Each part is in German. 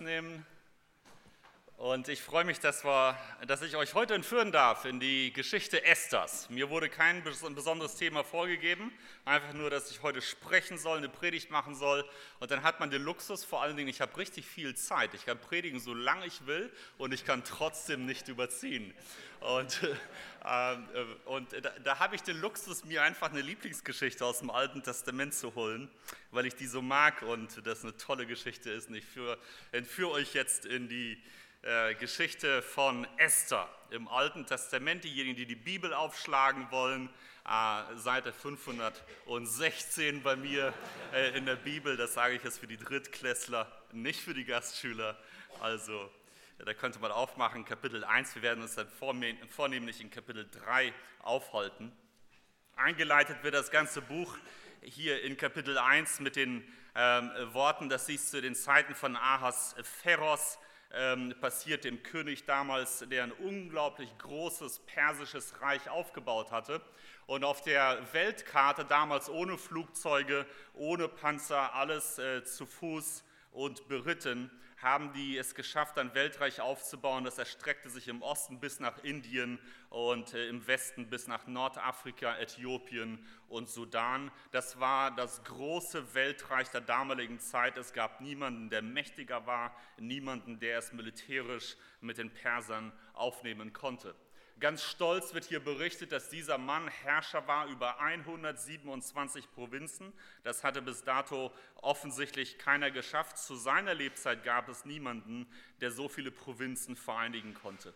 nehmen. Und ich freue mich, dass, wir, dass ich euch heute entführen darf in die Geschichte Esthers. Mir wurde kein besonderes Thema vorgegeben, einfach nur, dass ich heute sprechen soll, eine Predigt machen soll. Und dann hat man den Luxus, vor allen Dingen, ich habe richtig viel Zeit. Ich kann predigen, so lange ich will und ich kann trotzdem nicht überziehen. Und, äh, und da, da habe ich den Luxus, mir einfach eine Lieblingsgeschichte aus dem Alten Testament zu holen, weil ich die so mag und das eine tolle Geschichte ist. Und ich entführe euch jetzt in die äh, Geschichte von Esther im Alten Testament. Diejenigen, die die Bibel aufschlagen wollen, äh, Seite 516 bei mir äh, in der Bibel. Das sage ich jetzt für die Drittklässler, nicht für die Gastschüler. Also da könnte man aufmachen, Kapitel 1. Wir werden uns dann vornehmlich in Kapitel 3 aufhalten. Eingeleitet wird das ganze Buch hier in Kapitel 1 mit den ähm, Worten, das siehst du den Zeiten von Ahas Pheros, ähm, passiert dem König damals, der ein unglaublich großes persisches Reich aufgebaut hatte. Und auf der Weltkarte, damals ohne Flugzeuge, ohne Panzer, alles äh, zu Fuß und beritten, haben die es geschafft, ein Weltreich aufzubauen. Das erstreckte sich im Osten bis nach Indien und äh, im Westen bis nach Nordafrika, Äthiopien und Sudan. Das war das große Weltreich der damaligen Zeit. Es gab niemanden, der mächtiger war, niemanden, der es militärisch mit den Persern aufnehmen konnte. Ganz stolz wird hier berichtet, dass dieser Mann Herrscher war über 127 Provinzen. Das hatte bis dato offensichtlich keiner geschafft. Zu seiner Lebzeit gab es niemanden, der so viele Provinzen vereinigen konnte.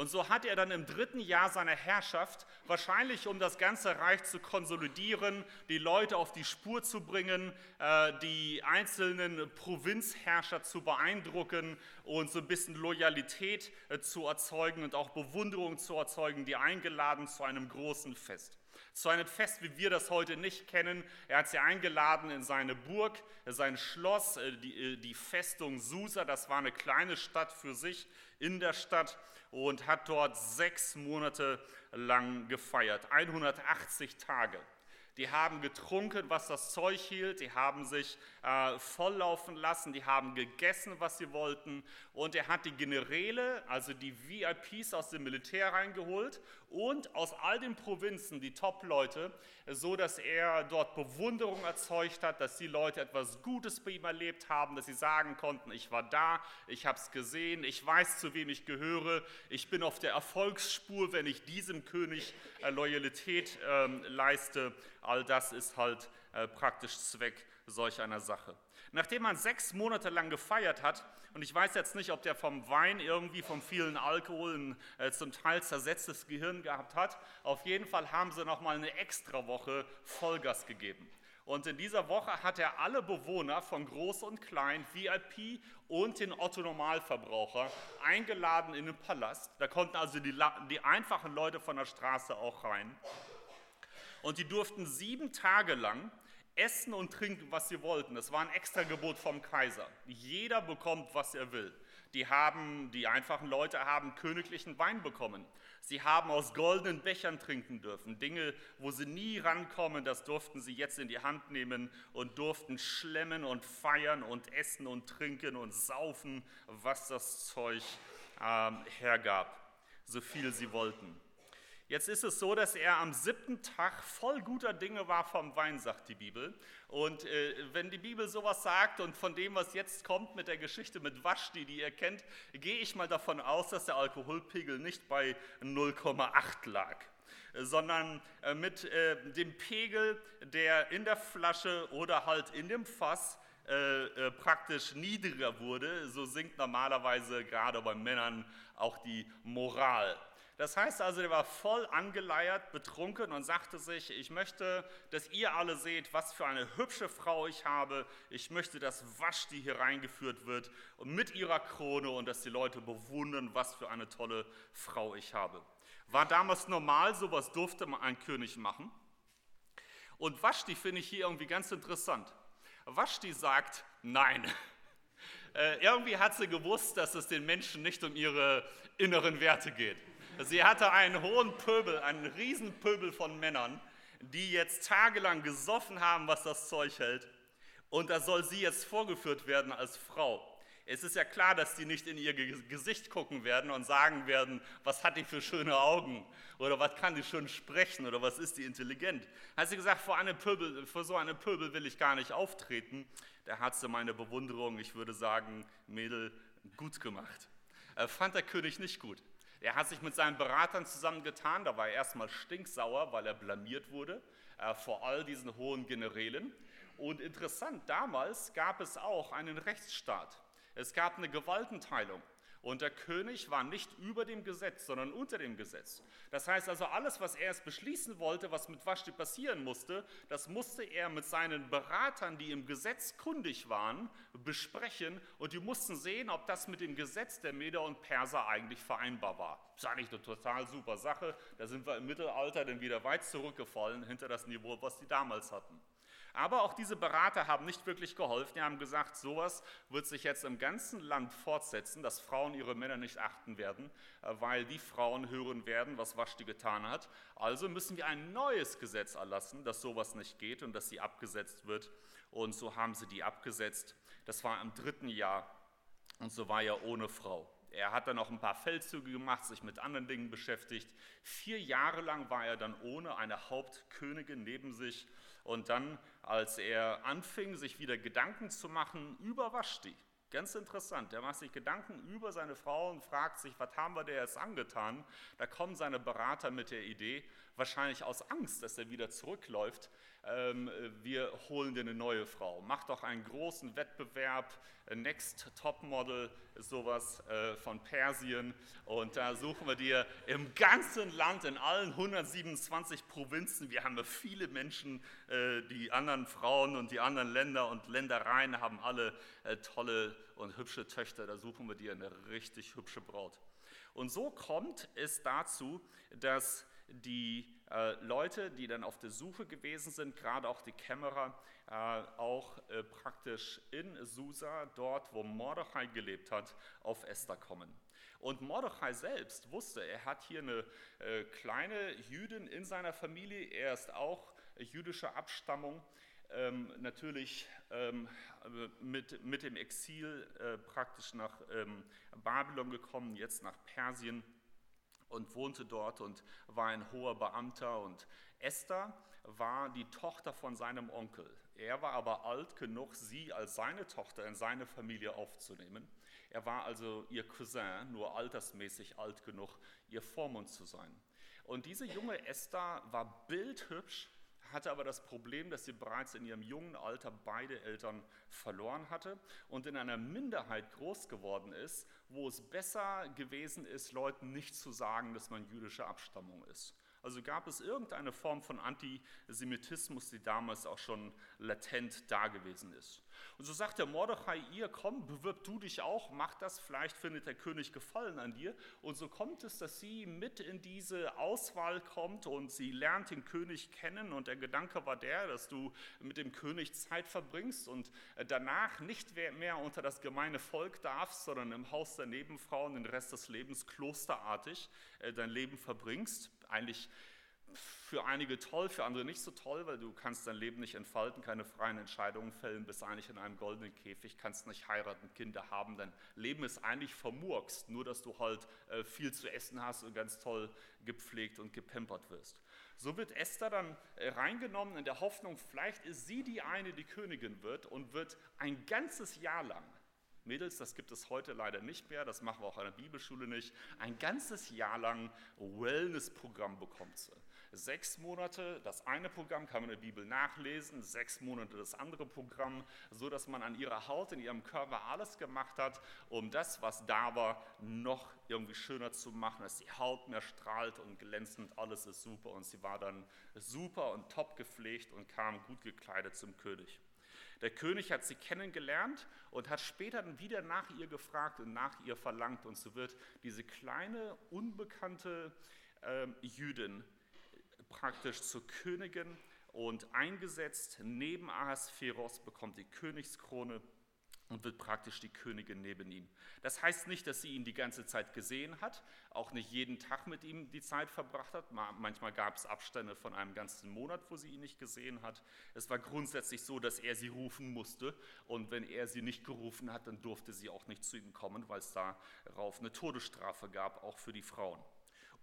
Und so hat er dann im dritten Jahr seiner Herrschaft, wahrscheinlich um das ganze Reich zu konsolidieren, die Leute auf die Spur zu bringen, äh, die einzelnen Provinzherrscher zu beeindrucken und so ein bisschen Loyalität äh, zu erzeugen und auch Bewunderung zu erzeugen, die eingeladen zu einem großen Fest zu einem Fest, wie wir das heute nicht kennen. Er hat sie eingeladen in seine Burg, sein Schloss, äh, die, die Festung Susa, das war eine kleine Stadt für sich in der Stadt und hat dort sechs Monate lang gefeiert, 180 Tage. Die haben getrunken, was das Zeug hielt, die haben sich äh, volllaufen lassen, die haben gegessen, was sie wollten. Und er hat die Generäle, also die VIPs aus dem Militär reingeholt und aus all den Provinzen die Top-Leute, so dass er dort Bewunderung erzeugt hat, dass die Leute etwas Gutes bei ihm erlebt haben, dass sie sagen konnten, ich war da, ich habe es gesehen, ich weiß, zu wem ich gehöre, ich bin auf der Erfolgsspur, wenn ich diesem König äh, Loyalität äh, leiste. All das ist halt äh, praktisch Zweck solch einer Sache. Nachdem man sechs Monate lang gefeiert hat, und ich weiß jetzt nicht, ob der vom Wein irgendwie, vom vielen Alkohol ein äh, zum Teil zersetztes Gehirn gehabt hat, auf jeden Fall haben sie nochmal eine extra Woche Vollgas gegeben. Und in dieser Woche hat er alle Bewohner von Groß und Klein, VIP und den Otto-Normalverbraucher eingeladen in den Palast. Da konnten also die, die einfachen Leute von der Straße auch rein. Und die durften sieben Tage lang essen und trinken, was sie wollten. Das war ein Extragebot vom Kaiser. Jeder bekommt, was er will. Die, haben, die einfachen Leute haben königlichen Wein bekommen. Sie haben aus goldenen Bechern trinken dürfen. Dinge, wo sie nie rankommen, das durften sie jetzt in die Hand nehmen und durften schlemmen und feiern und essen und trinken und saufen, was das Zeug äh, hergab, so viel sie wollten. Jetzt ist es so, dass er am siebten Tag voll guter Dinge war vom Wein, sagt die Bibel. Und äh, wenn die Bibel sowas sagt und von dem, was jetzt kommt mit der Geschichte mit Vashti, die ihr kennt, gehe ich mal davon aus, dass der Alkoholpegel nicht bei 0,8 lag sondern äh, mit äh, dem Pegel, der in der Flasche oder halt in dem Fass äh, äh, praktisch niedriger wurde. So sinkt normalerweise gerade bei Männern auch die Moral. Das heißt also, er war voll angeleiert, betrunken und sagte sich, ich möchte, dass ihr alle seht, was für eine hübsche Frau ich habe. Ich möchte, dass Vashti hier reingeführt wird und mit ihrer Krone und dass die Leute bewundern, was für eine tolle Frau ich habe. War damals normal, sowas durfte man ein König machen. Und Vashti finde ich hier irgendwie ganz interessant. Vashti sagt, nein. Äh, irgendwie hat sie gewusst, dass es den Menschen nicht um ihre inneren Werte geht. Sie hatte einen hohen Pöbel, einen Riesenpöbel von Männern, die jetzt tagelang gesoffen haben, was das Zeug hält. Und da soll sie jetzt vorgeführt werden als Frau. Es ist ja klar, dass die nicht in ihr Gesicht gucken werden und sagen werden, was hat die für schöne Augen oder was kann die schön sprechen oder was ist die intelligent. Hat sie gesagt, vor, eine Pöbel, vor so einem Pöbel will ich gar nicht auftreten. Da hat sie meine Bewunderung, ich würde sagen, Mädel, gut gemacht. Äh, fand der König nicht gut. Er hat sich mit seinen Beratern zusammengetan, da war er erstmal stinksauer, weil er blamiert wurde äh, vor all diesen hohen Generälen. Und interessant, damals gab es auch einen Rechtsstaat. Es gab eine Gewaltenteilung. Und der König war nicht über dem Gesetz, sondern unter dem Gesetz. Das heißt also, alles, was er es beschließen wollte, was mit Vashti passieren musste, das musste er mit seinen Beratern, die im Gesetz kundig waren, besprechen. Und die mussten sehen, ob das mit dem Gesetz der Meder und Perser eigentlich vereinbar war. Das ist eigentlich eine total super Sache. Da sind wir im Mittelalter dann wieder weit zurückgefallen hinter das Niveau, was die damals hatten. Aber auch diese Berater haben nicht wirklich geholfen. Die haben gesagt, sowas wird sich jetzt im ganzen Land fortsetzen, dass Frauen ihre Männer nicht achten werden, äh, weil die Frauen hören werden, was Vashti getan hat. Also müssen wir ein neues Gesetz erlassen, dass sowas nicht geht und dass sie abgesetzt wird. Und so haben sie die abgesetzt. Das war im dritten Jahr und so war er ohne Frau. Er hat dann noch ein paar Feldzüge gemacht, sich mit anderen Dingen beschäftigt. Vier Jahre lang war er dann ohne eine Hauptkönigin neben sich und dann, als er anfing, sich wieder Gedanken zu machen über Vashti, ganz interessant, er macht sich Gedanken über seine Frau und fragt sich, was haben wir der jetzt angetan? Da kommen seine Berater mit der Idee, wahrscheinlich aus Angst, dass er wieder zurückläuft, ähm, wir holen dir eine neue Frau. Mach doch einen großen Wettbewerb, Next Top Model, sowas äh, von Persien. Und da suchen wir dir im ganzen Land, in allen 127 Provinzen, wir haben viele Menschen, äh, die anderen Frauen und die anderen Länder und Ländereien haben alle äh, tolle und hübsche Töchter. Da suchen wir dir eine richtig hübsche Braut. Und so kommt es dazu, dass die äh, Leute, die dann auf der Suche gewesen sind, gerade auch die Kämmerer, äh, auch äh, praktisch in Susa, dort wo Mordechai gelebt hat, auf Esther kommen. Und Mordechai selbst wusste, er hat hier eine äh, kleine Jüdin in seiner Familie, er ist auch jüdischer Abstammung, ähm, natürlich ähm, mit, mit dem Exil äh, praktisch nach ähm, Babylon gekommen, jetzt nach Persien und wohnte dort und war ein hoher Beamter. Und Esther war die Tochter von seinem Onkel. Er war aber alt genug, sie als seine Tochter in seine Familie aufzunehmen. Er war also ihr Cousin, nur altersmäßig alt genug, ihr Vormund zu sein. Und diese junge Esther war bildhübsch, hatte aber das Problem, dass sie bereits in ihrem jungen Alter beide Eltern verloren hatte und in einer Minderheit groß geworden ist, wo es besser gewesen ist, Leuten nicht zu sagen, dass man jüdische Abstammung ist. Also gab es irgendeine Form von Antisemitismus, die damals auch schon latent da gewesen ist. Und so sagt der Mordechai ihr, komm, bewirb du dich auch, mach das, vielleicht findet der König Gefallen an dir. Und so kommt es, dass sie mit in diese Auswahl kommt und sie lernt den König kennen. Und der Gedanke war der, dass du mit dem König Zeit verbringst und danach nicht mehr unter das gemeine Volk darfst, sondern im Haus der Nebenfrauen den Rest des Lebens klosterartig äh, dein Leben verbringst eigentlich für einige toll, für andere nicht so toll, weil du kannst dein Leben nicht entfalten, keine freien Entscheidungen fällen, bist eigentlich in einem goldenen Käfig, kannst nicht heiraten, Kinder haben, dein Leben ist eigentlich vermurkst, nur dass du halt äh, viel zu essen hast und ganz toll gepflegt und gepempert wirst. So wird Esther dann äh, reingenommen in der Hoffnung, vielleicht ist sie die eine, die Königin wird und wird ein ganzes Jahr lang Mädels, das gibt es heute leider nicht mehr, das machen wir auch an der Bibelschule nicht. Ein ganzes Jahr lang Wellness-Programm bekommt sie. Sechs Monate, das eine Programm kann man in der Bibel nachlesen, sechs Monate das andere Programm, so dass man an ihrer Haut, in ihrem Körper alles gemacht hat, um das, was da war, noch irgendwie schöner zu machen, dass die Haut mehr strahlt und glänzend, alles ist super. Und sie war dann super und top gepflegt und kam gut gekleidet zum König. Der König hat sie kennengelernt und hat später dann wieder nach ihr gefragt und nach ihr verlangt. Und so wird diese kleine, unbekannte äh, Jüdin praktisch zur Königin und eingesetzt. Neben Ahasveros bekommt die Königskrone und wird praktisch die Königin neben ihm. Das heißt nicht, dass sie ihn die ganze Zeit gesehen hat, auch nicht jeden Tag mit ihm die Zeit verbracht hat. Manchmal gab es Abstände von einem ganzen Monat, wo sie ihn nicht gesehen hat. Es war grundsätzlich so, dass er sie rufen musste und wenn er sie nicht gerufen hat, dann durfte sie auch nicht zu ihm kommen, weil es darauf eine Todesstrafe gab, auch für die Frauen.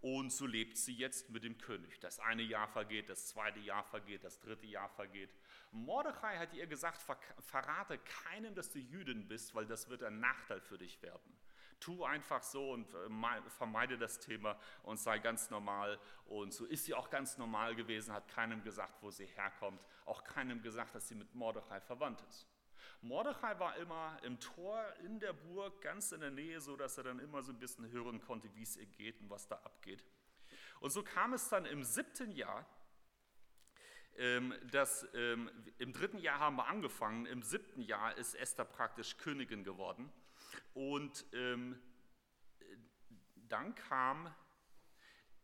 Und so lebt sie jetzt mit dem König. Das eine Jahr vergeht, das zweite Jahr vergeht, das dritte Jahr vergeht. Mordechai hat ihr gesagt, verrate keinem, dass du Jüdin bist, weil das wird ein Nachteil für dich werden. Tu einfach so und äh, vermeide das Thema und sei ganz normal. Und so ist sie auch ganz normal gewesen, hat keinem gesagt, wo sie herkommt, auch keinem gesagt, dass sie mit Mordechai verwandt ist. Mordechai war immer im Tor in der Burg, ganz in der Nähe, so dass er dann immer so ein bisschen hören konnte, wie es ihr geht und was da abgeht. Und so kam es dann im siebten Jahr, ähm, dass ähm, im dritten Jahr haben wir angefangen, im siebten Jahr ist Esther praktisch Königin geworden. Und ähm, dann kam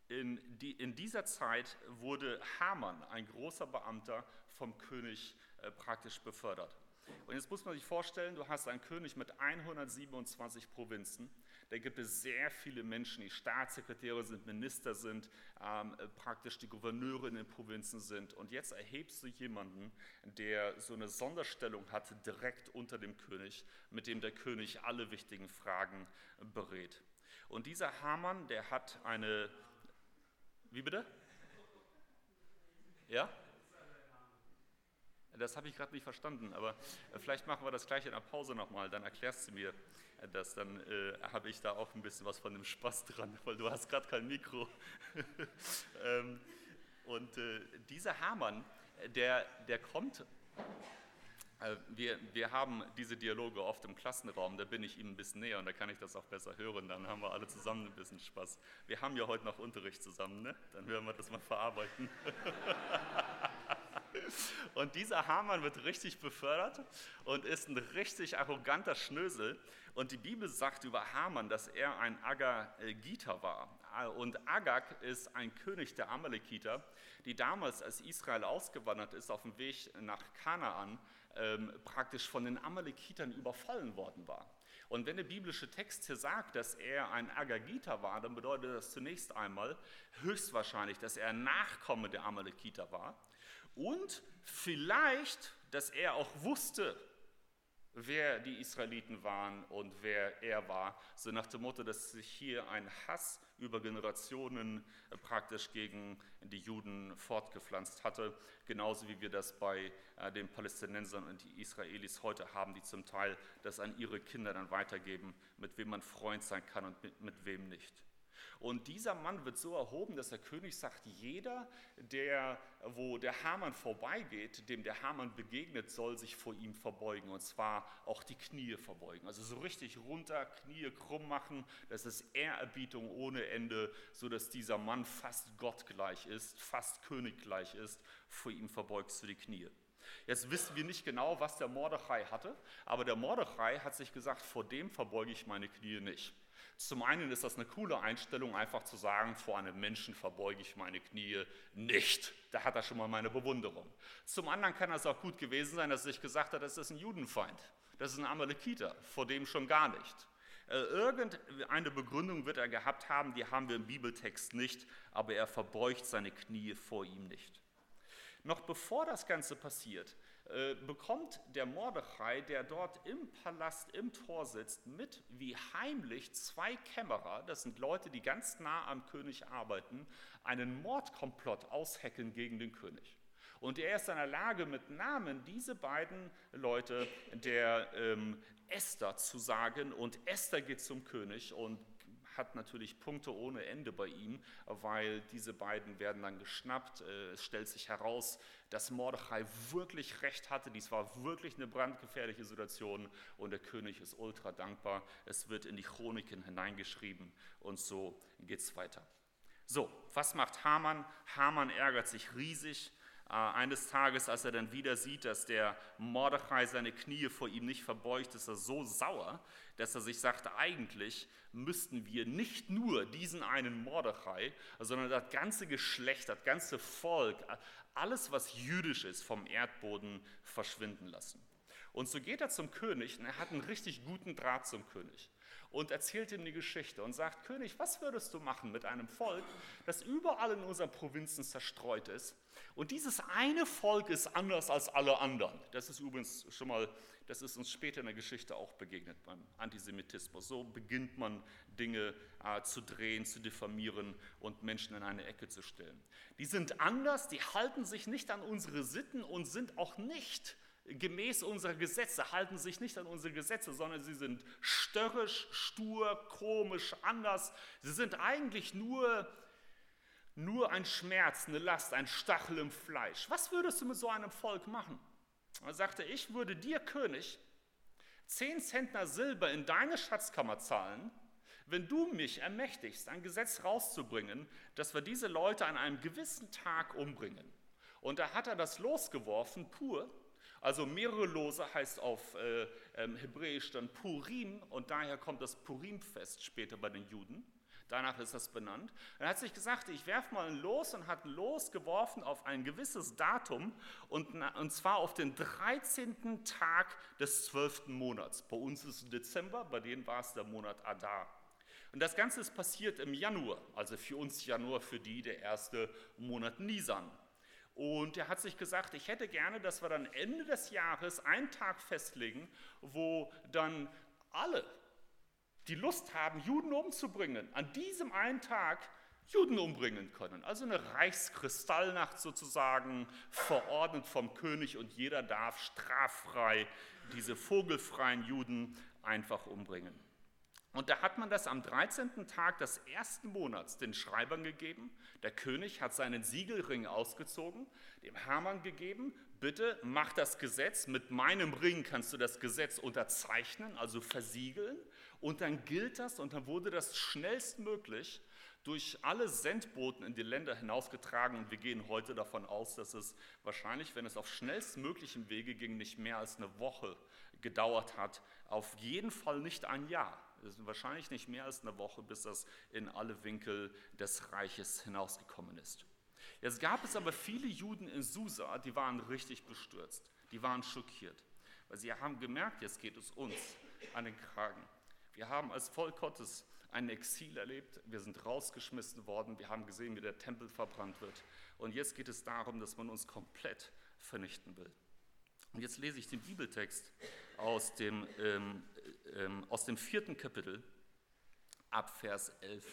in, die, in, dieser Zeit wurde Haman, ein großer Beamter, vom König äh, praktisch befördert. Und jetzt muss man sich vorstellen, du hast einen König mit 127 Provinzen. Da gibt es sehr viele Menschen, die Staatssekretäre sind, Minister sind, ähm, praktisch die Gouverneure in den Provinzen sind. Und jetzt erhebst du jemanden, der so eine Sonderstellung hat, direkt unter dem König, mit dem der König alle wichtigen Fragen berät. Und dieser Hamann, der hat eine. Wie bitte? Ja? Das habe ich gerade nicht verstanden, aber äh, vielleicht machen wir das gleich in der Pause nochmal, dann erklärst du mir äh, das, dann äh, habe ich da auch ein bisschen was von dem Spaß dran, weil du hast gerade kein Mikro. ähm, und äh, dieser Hamann, der, der kommt, äh, wir, wir haben diese Dialoge oft im Klassenraum, da bin ich ihm ein bisschen näher und da kann ich das auch besser hören, dann haben wir alle zusammen ein bisschen Spaß. Wir haben ja heute noch Unterricht zusammen, ne? dann werden wir das mal verarbeiten. Und dieser Hamann wird richtig befördert und ist ein richtig arroganter Schnösel. Und die Bibel sagt über Hamann, dass er ein Agagiter war. Und Agag ist ein König der Amalekiter, die damals, als Israel ausgewandert ist, auf dem Weg nach Kanaan, ähm, praktisch von den Amalekitern überfallen worden war. Und wenn der biblische Text hier sagt, dass er ein Agagiter war, dann bedeutet das zunächst einmal höchstwahrscheinlich, dass er ein Nachkomme der Amalekiter war und vielleicht, dass er auch wusste, wer die Israeliten waren und wer er war, so nach dem Motto, dass sich hier ein Hass über Generationen äh, praktisch gegen die Juden fortgepflanzt hatte, genauso wie wir das bei äh, den Palästinensern und die Israelis heute haben, die zum Teil das an ihre Kinder dann weitergeben, mit wem man Freund sein kann und mit, mit wem nicht. Und dieser Mann wird so erhoben, dass der König sagt, jeder, der, wo der Hamann vorbeigeht, dem der Hamann begegnet, soll sich vor ihm verbeugen. Und zwar auch die Knie verbeugen. Also so richtig runter, Knie krumm machen. Das ist Ehrerbietung ohne Ende, sodass dieser Mann fast gottgleich ist, fast königgleich ist. Vor ihm verbeugst du die Knie. Jetzt wissen wir nicht genau, was der Mordechai hatte, aber der Mordechai hat sich gesagt, vor dem verbeuge ich meine Knie nicht. Zum einen ist das eine coole Einstellung, einfach zu sagen, vor einem Menschen verbeuge ich meine Knie nicht. Da hat er schon mal meine Bewunderung. Zum anderen kann es auch gut gewesen sein, dass er sich gesagt hat, das ist ein Judenfeind, das ist ein Amalekiter, vor dem schon gar nicht. Äh, irgendeine Begründung wird er gehabt haben, die haben wir im Bibeltext nicht, aber er verbeugt seine Knie vor ihm nicht. Noch bevor das Ganze passiert, äh, bekommt der Mordechai, der dort im Palast im Tor sitzt, mit, wie heimlich zwei Kämmerer, das sind Leute, die ganz nah am König arbeiten, einen Mordkomplott ausheckeln gegen den König. Und er ist in der Lage, mit Namen diese beiden Leute der ähm, Esther zu sagen. Und Esther geht zum König und hat natürlich Punkte ohne Ende bei ihm, weil diese beiden werden dann geschnappt. Äh, es stellt sich heraus, dass Mordechai wirklich recht hatte. Dies war wirklich eine brandgefährliche Situation und der König ist ultra dankbar. Es wird in die Chroniken hineingeschrieben und so geht es weiter. So, was macht Haman? Haman ärgert sich riesig eines Tages, als er dann wieder sieht, dass der Mordechai seine Knie vor ihm nicht verbeugt, ist er so sauer, dass er sich sagt, eigentlich müssten wir nicht nur diesen einen Mordechai, sondern das ganze Geschlecht, das ganze Volk, alles, was jüdisch ist, vom Erdboden verschwinden lassen. Und so geht er zum König und er hat einen richtig guten Draht zum König und erzählt ihm die Geschichte und sagt, König, was würdest du machen mit einem Volk, das überall in unseren Provinzen zerstreut ist? Und dieses eine Volk ist anders als alle anderen. Das ist übrigens schon mal, das ist uns später in der Geschichte auch begegnet beim Antisemitismus. So beginnt man Dinge äh, zu drehen, zu diffamieren und Menschen in eine Ecke zu stellen. Die sind anders, die halten sich nicht an unsere Sitten und sind auch nicht gemäß unserer Gesetze, halten sich nicht an unsere Gesetze, sondern sie sind störrisch, stur, komisch, anders. Sie sind eigentlich nur, nur ein Schmerz, eine Last, ein Stachel im Fleisch. Was würdest du mit so einem Volk machen? Er sagte, ich würde dir, König, zehn Zentner Silber in deine Schatzkammer zahlen, wenn du mich ermächtigst, ein Gesetz rauszubringen, dass wir diese Leute an einem gewissen Tag umbringen. Und da hat er das losgeworfen, pur, also mehrere Lose heißt auf äh, ähm, Hebräisch dann Purim und daher kommt das Purimfest später bei den Juden. Danach ist das benannt. Er hat sich gesagt, ich werfe mal ein Los und hat ein Los geworfen auf ein gewisses Datum und, und zwar auf den 13. Tag des 12. Monats. Bei uns ist es Dezember, bei denen war es der Monat Adar. Und das Ganze ist passiert im Januar, also für uns Januar, für die der erste Monat Nisan. Und er hat sich gesagt, ich hätte gerne, dass wir dann Ende des Jahres einen Tag festlegen, wo dann alle, die Lust haben, Juden umzubringen, an diesem einen Tag Juden umbringen können. Also eine Reichskristallnacht sozusagen, verordnet vom König und jeder darf straffrei diese vogelfreien Juden einfach umbringen. Und da hat man das am 13. Tag des ersten Monats den Schreibern gegeben. Der König hat seinen Siegelring ausgezogen, dem Hermann gegeben, bitte mach das Gesetz, mit meinem Ring kannst du das Gesetz unterzeichnen, also versiegeln. Und dann gilt das und dann wurde das schnellstmöglich durch alle Sendboten in die Länder hinausgetragen. Und wir gehen heute davon aus, dass es wahrscheinlich, wenn es auf schnellstmöglichem Wege ging, nicht mehr als eine Woche gedauert hat. Auf jeden Fall nicht ein Jahr. Es ist wahrscheinlich nicht mehr als eine Woche, bis das in alle Winkel des Reiches hinausgekommen ist. Jetzt gab es aber viele Juden in Susa, die waren richtig bestürzt, die waren schockiert, weil sie haben gemerkt, jetzt geht es uns an den Kragen. Wir haben als Volk Gottes ein Exil erlebt, wir sind rausgeschmissen worden, wir haben gesehen, wie der Tempel verbrannt wird. Und jetzt geht es darum, dass man uns komplett vernichten will. Und jetzt lese ich den Bibeltext aus dem, ähm, ähm, aus dem vierten Kapitel ab Vers 11.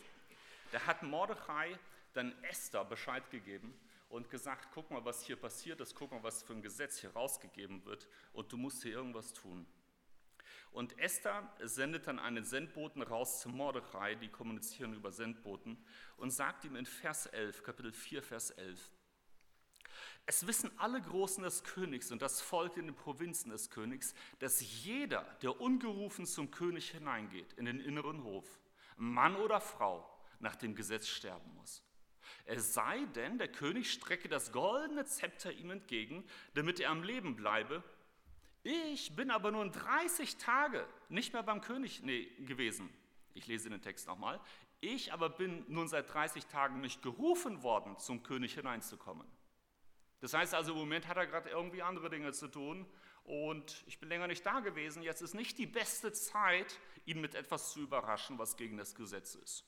Da hat Mordechai dann Esther Bescheid gegeben und gesagt, guck mal, was hier passiert ist, guck mal, was für ein Gesetz hier rausgegeben wird und du musst hier irgendwas tun. Und Esther sendet dann einen Sendboten raus zu Mordechai, die kommunizieren über Sendboten, und sagt ihm in Vers 11, Kapitel 4, Vers 11, es wissen alle Großen des Königs und das Volk in den Provinzen des Königs, dass jeder, der ungerufen zum König hineingeht, in den inneren Hof, Mann oder Frau, nach dem Gesetz sterben muss. Es sei denn, der König strecke das goldene Zepter ihm entgegen, damit er am Leben bleibe. Ich bin aber nun 30 Tage nicht mehr beim König nee, gewesen. Ich lese den Text nochmal. Ich aber bin nun seit 30 Tagen nicht gerufen worden, zum König hineinzukommen. Das heißt also, im Moment hat er gerade irgendwie andere Dinge zu tun und ich bin länger nicht da gewesen. Jetzt ist nicht die beste Zeit, ihn mit etwas zu überraschen, was gegen das Gesetz ist.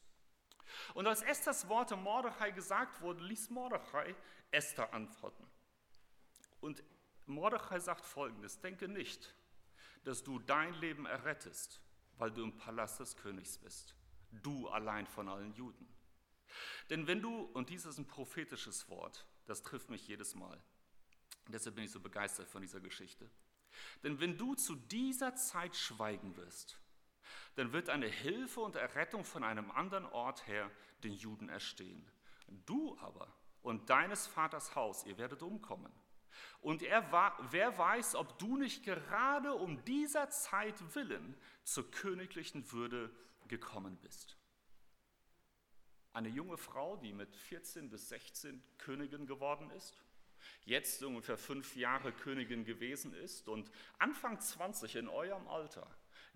Und als Esthers Worte Mordechai gesagt wurden, ließ Mordechai Esther antworten. Und Mordechai sagt folgendes: Denke nicht, dass du dein Leben errettest, weil du im Palast des Königs bist. Du allein von allen Juden. Denn wenn du, und dies ist ein prophetisches Wort, das trifft mich jedes Mal. Deshalb bin ich so begeistert von dieser Geschichte. Denn wenn du zu dieser Zeit schweigen wirst, dann wird eine Hilfe und Errettung von einem anderen Ort her den Juden erstehen. Du aber und deines Vaters Haus, ihr werdet umkommen. Und er war, wer weiß, ob du nicht gerade um dieser Zeit willen zur königlichen Würde gekommen bist. Eine junge Frau, die mit 14 bis 16 Königin geworden ist, jetzt ungefähr fünf Jahre Königin gewesen ist und Anfang 20 in eurem Alter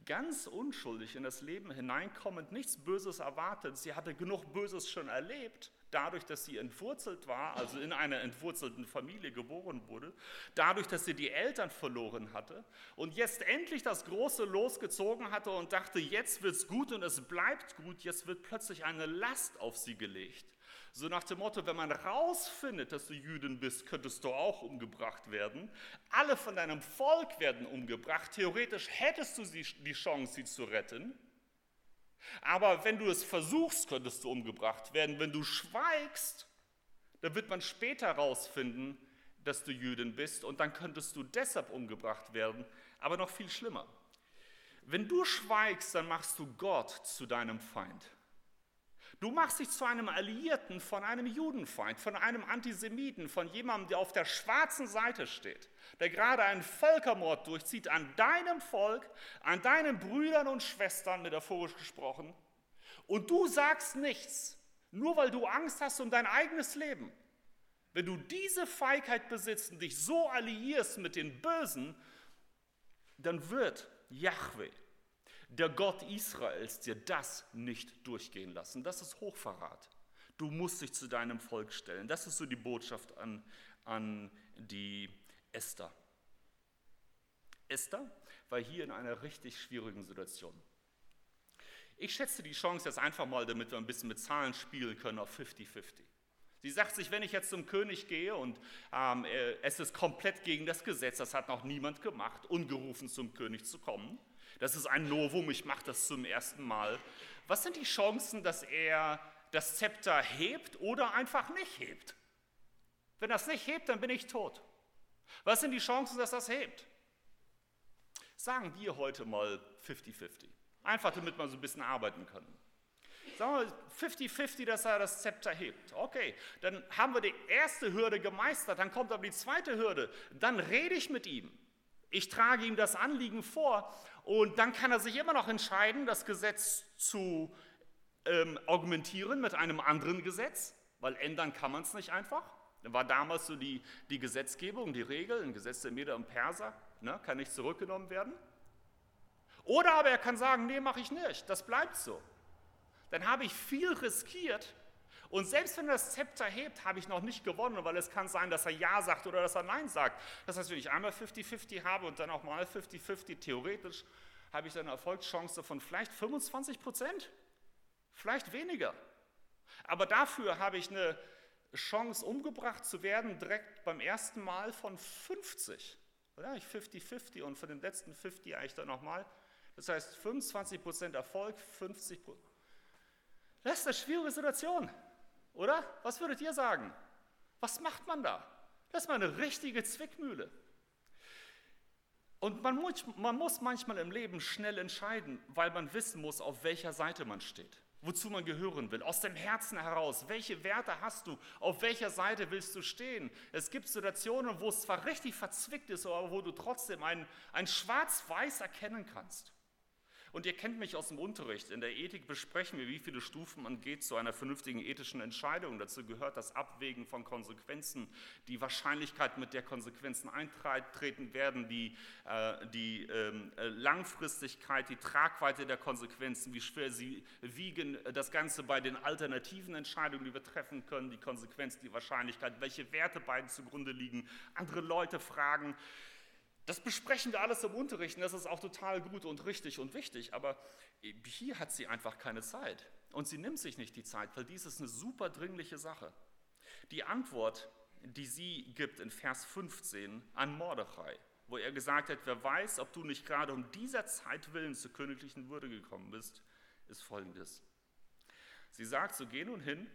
ganz unschuldig in das Leben hineinkommend, nichts Böses erwartet. Sie hatte genug Böses schon erlebt, dadurch, dass sie entwurzelt war, also in einer entwurzelten Familie geboren wurde, dadurch, dass sie die Eltern verloren hatte und jetzt endlich das große Los gezogen hatte und dachte, jetzt wird es gut und es bleibt gut, jetzt wird plötzlich eine Last auf sie gelegt. So nach dem Motto, wenn man rausfindet, dass du Jüdin bist, könntest du auch umgebracht werden. Alle von deinem Volk werden umgebracht. Theoretisch hättest du die Chance, sie zu retten. Aber wenn du es versuchst, könntest du umgebracht werden. Wenn du schweigst, dann wird man später herausfinden, dass du Jüdin bist und dann könntest du deshalb umgebracht werden. Aber noch viel schlimmer. Wenn du schweigst, dann machst du Gott zu deinem Feind. Du machst dich zu einem Alliierten von einem Judenfeind, von einem Antisemiten, von jemandem, der auf der schwarzen Seite steht, der gerade einen Völkermord durchzieht an deinem Volk, an deinen Brüdern und Schwestern, metaphorisch gesprochen. Und du sagst nichts, nur weil du Angst hast um dein eigenes Leben. Wenn du diese Feigheit besitzt und dich so alliierst mit den Bösen, dann wird Yahweh der Gott Israels dir das nicht durchgehen lassen. Das ist Hochverrat. Du musst dich zu deinem Volk stellen. Das ist so die Botschaft an, an die Esther. Esther war hier in einer richtig schwierigen Situation. Ich schätze die Chance jetzt einfach mal, damit wir ein bisschen mit Zahlen spielen können, auf 50-50. Sie sagt sich, wenn ich jetzt zum König gehe und ähm, äh, es ist komplett gegen das Gesetz, das hat noch niemand gemacht, ungerufen zum König zu kommen, das ist ein Novum, ich mache das zum ersten Mal. Was sind die Chancen, dass er das Zepter hebt oder einfach nicht hebt? Wenn das nicht hebt, dann bin ich tot. Was sind die Chancen, dass das hebt? Sagen wir heute mal 50-50. Einfach damit wir so ein bisschen arbeiten können. Sagen wir 50-50, dass er das Zepter hebt. Okay, dann haben wir die erste Hürde gemeistert, dann kommt aber die zweite Hürde. Dann rede ich mit ihm. Ich trage ihm das Anliegen vor und dann kann er sich immer noch entscheiden, das Gesetz zu ähm, augmentieren mit einem anderen Gesetz, weil ändern kann man es nicht einfach. Da war damals so die, die Gesetzgebung, die Regel, ein Gesetz der Meder und Perser, ne, kann nicht zurückgenommen werden. Oder aber er kann sagen, nee, mache ich nicht, das bleibt so. Dann habe ich viel riskiert und selbst wenn er das Zepter hebt, habe ich noch nicht gewonnen, weil es kann sein, dass er Ja sagt oder dass er Nein sagt. Das heißt, wenn ich einmal 50-50 habe und dann auch mal 50-50, theoretisch habe ich eine Erfolgschance von vielleicht 25 Prozent, vielleicht weniger. Aber dafür habe ich eine Chance, umgebracht zu werden, direkt beim ersten Mal von 50. Oder? Ich 50-50 und von den letzten 50 eigentlich dann nochmal. Das heißt 25 Prozent Erfolg, 50 Prozent. Das ist eine schwierige Situation. Oder? Was würdet ihr sagen? Was macht man da? Das ist mal eine richtige Zwickmühle. Und man muss, man muss manchmal im Leben schnell entscheiden, weil man wissen muss, auf welcher Seite man steht, wozu man gehören will, aus dem Herzen heraus. Welche Werte hast du? Auf welcher Seite willst du stehen? Es gibt Situationen, wo es zwar richtig verzwickt ist, aber wo du trotzdem ein, ein Schwarz-Weiß erkennen kannst. Und ihr kennt mich aus dem Unterricht. In der Ethik besprechen wir, wie viele Stufen man geht zu einer vernünftigen ethischen Entscheidung. Dazu gehört das Abwägen von Konsequenzen, die Wahrscheinlichkeit, mit der Konsequenzen eintreten werden, die, äh, die äh, Langfristigkeit, die Tragweite der Konsequenzen, wie schwer sie wiegen, das Ganze bei den alternativen Entscheidungen, die wir treffen können, die Konsequenz, die Wahrscheinlichkeit, welche Werte beiden zugrunde liegen, andere Leute fragen. Das besprechen wir alles im Unterricht und das ist auch total gut und richtig und wichtig, aber hier hat sie einfach keine Zeit und sie nimmt sich nicht die Zeit, weil dies ist eine super dringliche Sache. Die Antwort, die sie gibt in Vers 15 an Mordechai, wo er gesagt hat, wer weiß, ob du nicht gerade um dieser Zeit willen zur königlichen Würde gekommen bist, ist folgendes. Sie sagt, so geh nun hin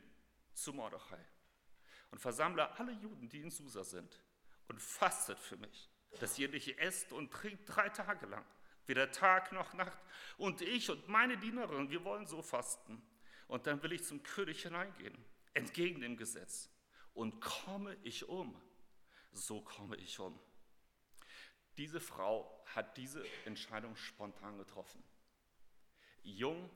zu Mordechai und versammle alle Juden, die in Susa sind und fastet für mich dass ihr nicht esst und trinkt drei Tage lang, weder Tag noch Nacht. Und ich und meine Dienerin, wir wollen so fasten. Und dann will ich zum König hineingehen, entgegen dem Gesetz. Und komme ich um, so komme ich um. Diese Frau hat diese Entscheidung spontan getroffen. Jung,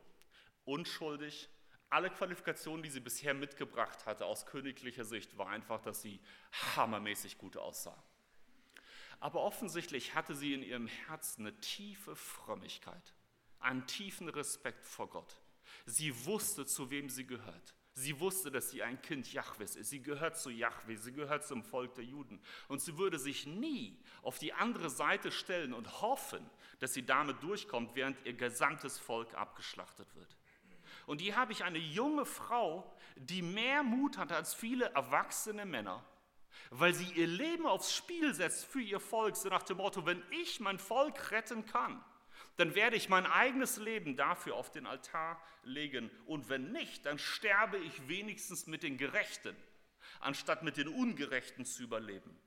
unschuldig, alle Qualifikationen, die sie bisher mitgebracht hatte aus königlicher Sicht, war einfach, dass sie hammermäßig gut aussah. Aber offensichtlich hatte sie in ihrem Herzen eine tiefe Frömmigkeit, einen tiefen Respekt vor Gott. Sie wusste, zu wem sie gehört. Sie wusste, dass sie ein Kind Jahwes ist. Sie gehört zu Jahwe, sie gehört zum Volk der Juden. Und sie würde sich nie auf die andere Seite stellen und hoffen, dass sie damit durchkommt, während ihr gesamtes Volk abgeschlachtet wird. Und hier habe ich eine junge Frau, die mehr Mut hat als viele erwachsene Männer, weil sie ihr Leben aufs Spiel setzt für ihr Volk, so nach dem Motto, wenn ich mein Volk retten kann, dann werde ich mein eigenes Leben dafür auf den Altar legen. Und wenn nicht, dann sterbe ich wenigstens mit den Gerechten, anstatt mit den Ungerechten zu überleben.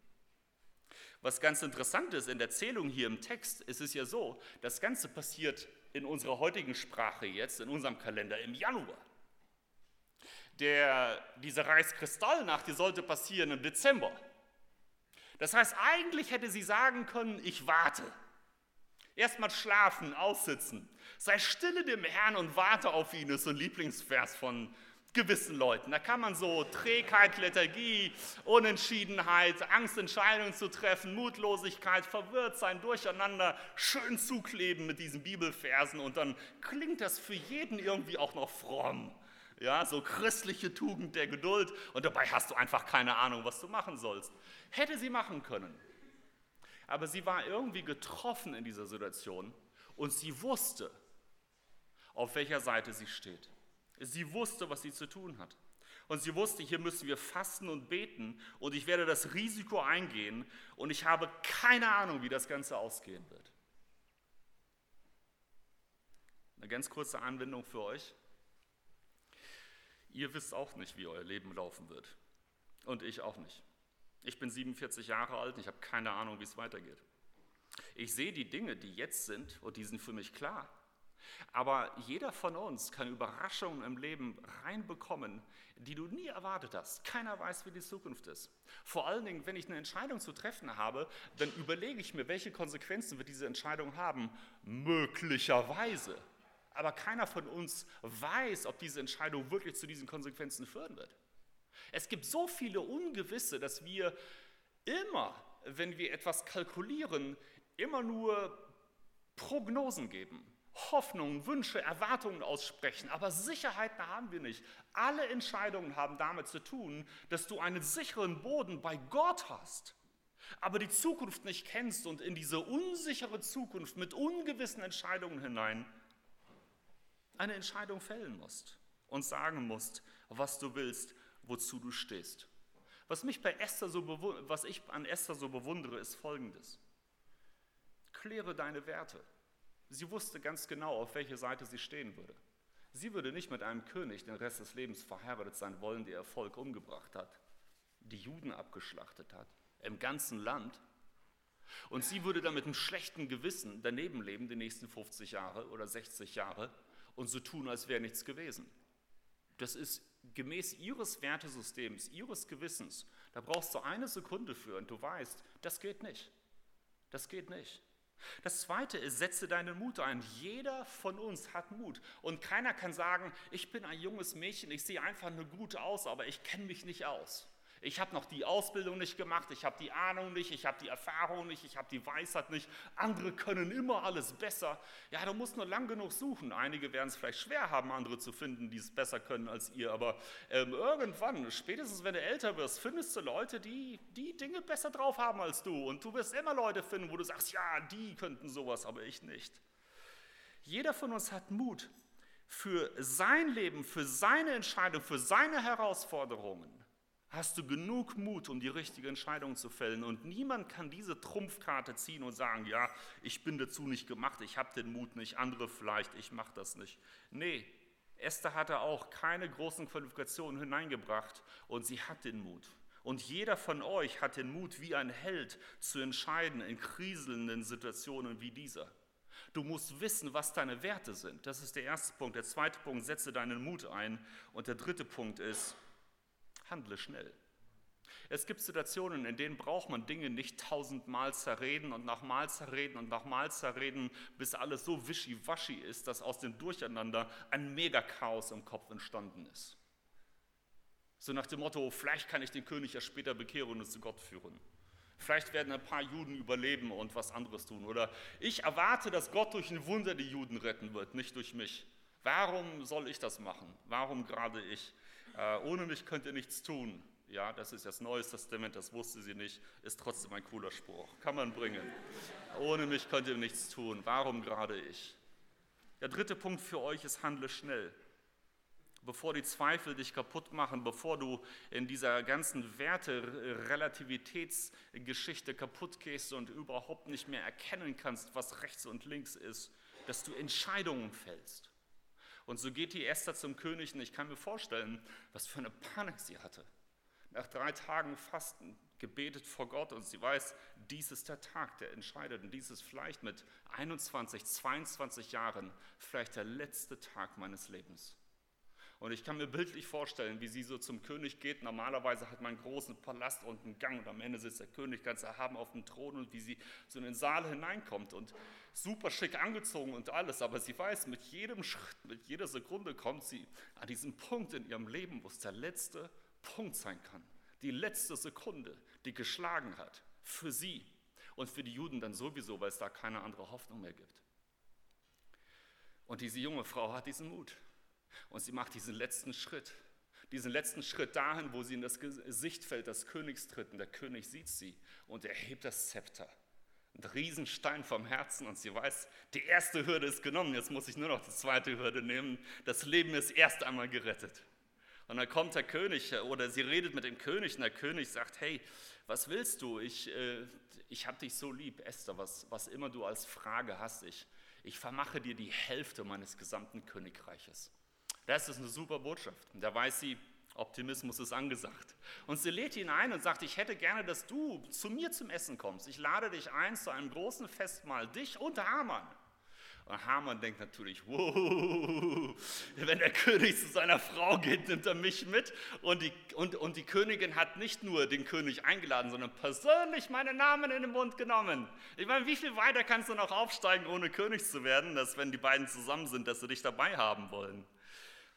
Was ganz interessant ist in der Erzählung hier im Text, ist es ja so, das Ganze passiert in unserer heutigen Sprache jetzt, in unserem Kalender im Januar. Der, diese Reichskristallnacht, die sollte passieren im Dezember. Das heißt, eigentlich hätte sie sagen können, ich warte. Erstmal schlafen, aussitzen. Sei stille dem Herrn und warte auf ihn, ist so ein Lieblingsvers von gewissen Leuten. Da kann man so Trägheit, Lethargie, Unentschiedenheit, Angst, Entscheidungen zu treffen, Mutlosigkeit, verwirrt sein, Durcheinander schön zukleben mit diesen Bibelversen und dann klingt das für jeden irgendwie auch noch fromm. Ja, so christliche Tugend der Geduld und dabei hast du einfach keine Ahnung, was du machen sollst. Hätte sie machen können aber sie war irgendwie getroffen in dieser Situation und sie wusste, auf welcher Seite sie steht. Sie wusste, was sie zu tun hat. Und sie wusste, hier müssen wir fasten und beten und ich werde das Risiko eingehen und ich habe keine Ahnung, wie das Ganze ausgehen wird. Eine ganz kurze Anwendung für euch. Ihr wisst auch nicht, wie euer Leben laufen wird. Und ich auch nicht. Ich bin 47 Jahre alt und ich habe keine Ahnung, wie es weitergeht. Ich sehe die Dinge, die jetzt sind, und die sind für mich klar. Aber jeder von uns kann Überraschungen im Leben reinbekommen, die du nie erwartet hast. Keiner weiß, wie die Zukunft ist. Vor allen Dingen, wenn ich eine Entscheidung zu treffen habe, dann überlege ich mir, welche Konsequenzen wird diese Entscheidung haben. Möglicherweise. Aber keiner von uns weiß, ob diese Entscheidung wirklich zu diesen Konsequenzen führen wird. Es gibt so viele Ungewisse, dass wir immer, wenn wir etwas kalkulieren, immer nur Prognosen geben, Hoffnungen, Wünsche, Erwartungen aussprechen, aber Sicherheiten haben wir nicht. Alle Entscheidungen haben damit zu tun, dass du einen sicheren Boden bei Gott hast, aber die Zukunft nicht kennst und in diese unsichere Zukunft mit ungewissen Entscheidungen hinein eine Entscheidung fällen musst und sagen musst, was du willst wozu du stehst. Was, mich bei Esther so was ich an Esther so bewundere, ist Folgendes. Kläre deine Werte. Sie wusste ganz genau, auf welche Seite sie stehen würde. Sie würde nicht mit einem König den Rest des Lebens verheiratet sein wollen, der ihr Volk umgebracht hat, die Juden abgeschlachtet hat, im ganzen Land. Und sie würde dann mit einem schlechten Gewissen daneben leben, die nächsten 50 Jahre oder 60 Jahre, und so tun, als wäre nichts gewesen. Das ist gemäß ihres Wertesystems, ihres Gewissens, da brauchst du eine Sekunde für und du weißt, das geht nicht. Das geht nicht. Das zweite ist, setze deinen Mut ein. Jeder von uns hat Mut. Und keiner kann sagen, ich bin ein junges Mädchen, ich sehe einfach nur gut aus, aber ich kenne mich nicht aus. Ich habe noch die Ausbildung nicht gemacht, ich habe die Ahnung nicht, ich habe die Erfahrung nicht, ich habe die Weisheit nicht. Andere können immer alles besser. Ja, du musst nur lang genug suchen. Einige werden es vielleicht schwer haben, andere zu finden, die es besser können als ihr. Aber ähm, irgendwann, spätestens wenn du älter wirst, findest du Leute, die die Dinge besser drauf haben als du. Und du wirst immer Leute finden, wo du sagst, ja, die könnten sowas, aber ich nicht. Jeder von uns hat Mut für sein Leben, für seine Entscheidung, für seine Herausforderungen hast du genug Mut, um die richtige Entscheidung zu fällen. Und niemand kann diese Trumpfkarte ziehen und sagen, ja, ich bin dazu nicht gemacht, ich habe den Mut nicht, andere vielleicht, ich mache das nicht. Nee, Esther hatte auch keine großen Qualifikationen hineingebracht und sie hat den Mut. Und jeder von euch hat den Mut, wie ein Held zu entscheiden in kriselnden Situationen wie dieser. Du musst wissen, was deine Werte sind. Das ist der erste Punkt. Der zweite Punkt, setze deinen Mut ein. Und der dritte Punkt ist, handle schnell. Es gibt Situationen, in denen braucht man Dinge nicht tausendmal zerreden und nochmal zerreden und nochmal zerreden, bis alles so wischiwaschi ist, dass aus dem Durcheinander ein Megachaos im Kopf entstanden ist. So nach dem Motto, vielleicht kann ich den König ja später bekehren und zu Gott führen. Vielleicht werden ein paar Juden überleben und was anderes tun. Oder ich erwarte, dass Gott durch ein Wunder die Juden retten wird, nicht durch mich. Warum soll ich das machen? Warum gerade ich? Äh, ohne mich könnt ihr nichts tun. Ja, das ist das Neue Testament, das wusste sie nicht, ist trotzdem ein cooler Spruch. Kann man bringen. Ohne mich könnt ihr nichts tun. Warum gerade ich? Der dritte Punkt für euch ist, handle schnell. Bevor die Zweifel dich kaputt machen, bevor du in dieser ganzen Werte-Relativitätsgeschichte kaputt gehst und überhaupt nicht mehr erkennen kannst, was rechts und links ist, dass du Entscheidungen fällst. Und so geht die Esther zum König und ich kann mir vorstellen, was für eine Panik sie hatte. Nach drei Tagen Fasten gebetet vor Gott und sie weiß, dies ist der Tag, der entscheidet und dies ist vielleicht mit 21, 22 Jahren vielleicht der letzte Tag meines Lebens. Und ich kann mir bildlich vorstellen, wie sie so zum König geht. Normalerweise hat man einen großen Palast und einen Gang und am Ende sitzt der König ganz erhaben auf dem Thron und wie sie so in den Saal hineinkommt und super schick angezogen und alles. Aber sie weiß, mit jedem Schritt, mit jeder Sekunde kommt sie an diesen Punkt in ihrem Leben, wo es der letzte Punkt sein kann. Die letzte Sekunde, die geschlagen hat für sie und für die Juden dann sowieso, weil es da keine andere Hoffnung mehr gibt. Und diese junge Frau hat diesen Mut. Und sie macht diesen letzten Schritt, diesen letzten Schritt dahin, wo sie in das Sichtfeld des Königs tritt. Und der König sieht sie und er hebt das Zepter. Ein Riesenstein vom Herzen und sie weiß, die erste Hürde ist genommen, jetzt muss ich nur noch die zweite Hürde nehmen. Das Leben ist erst einmal gerettet. Und dann kommt der König oder sie redet mit dem König und der König sagt, hey, was willst du? Ich, äh, ich habe dich so lieb, Esther, was, was immer du als Frage hast. Ich, ich vermache dir die Hälfte meines gesamten Königreiches. Das ist eine super Botschaft. Und da weiß sie, Optimismus ist angesagt. Und sie lädt ihn ein und sagt, ich hätte gerne, dass du zu mir zum Essen kommst. Ich lade dich ein zu einem großen Festmahl, dich und Hamann. Und Hamann denkt natürlich, wow, wenn der König zu seiner Frau geht, nimmt er mich mit. Und die, und, und die Königin hat nicht nur den König eingeladen, sondern persönlich meinen Namen in den Mund genommen. Ich meine, wie viel weiter kannst du noch aufsteigen, ohne König zu werden, dass wenn die beiden zusammen sind, dass sie dich dabei haben wollen?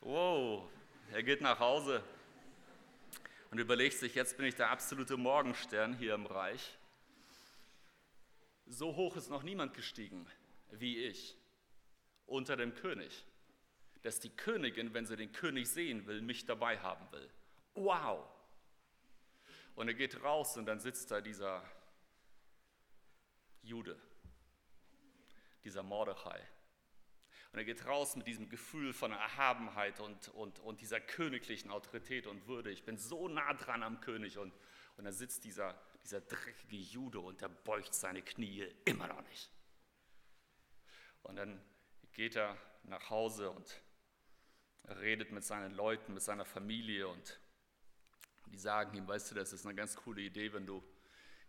Wow, er geht nach Hause und überlegt sich, jetzt bin ich der absolute Morgenstern hier im Reich. So hoch ist noch niemand gestiegen wie ich unter dem König, dass die Königin, wenn sie den König sehen will, mich dabei haben will. Wow! Und er geht raus und dann sitzt da dieser Jude, dieser Mordechai. Und er geht raus mit diesem Gefühl von Erhabenheit und, und, und dieser königlichen Autorität und Würde. Ich bin so nah dran am König. Und, und da sitzt dieser, dieser dreckige Jude und er beugt seine Knie immer noch nicht. Und dann geht er nach Hause und redet mit seinen Leuten, mit seiner Familie und die sagen ihm, weißt du, das ist eine ganz coole Idee, wenn du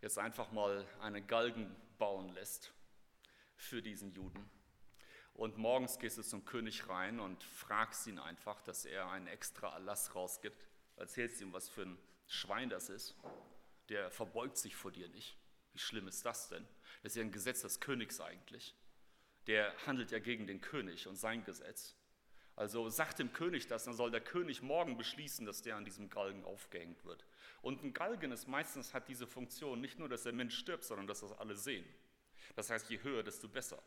jetzt einfach mal einen Galgen bauen lässt für diesen Juden. Und morgens gehst du zum König rein und fragst ihn einfach, dass er einen extra Erlass rausgibt. Erzählst ihm, was für ein Schwein das ist. Der verbeugt sich vor dir nicht. Wie schlimm ist das denn? Das ist ja ein Gesetz des Königs eigentlich. Der handelt ja gegen den König und sein Gesetz. Also sagt dem König das, dann soll der König morgen beschließen, dass der an diesem Galgen aufgehängt wird. Und ein Galgen ist meistens hat diese Funktion nicht nur, dass der Mensch stirbt, sondern dass das alle sehen. Das heißt, je höher, desto besser.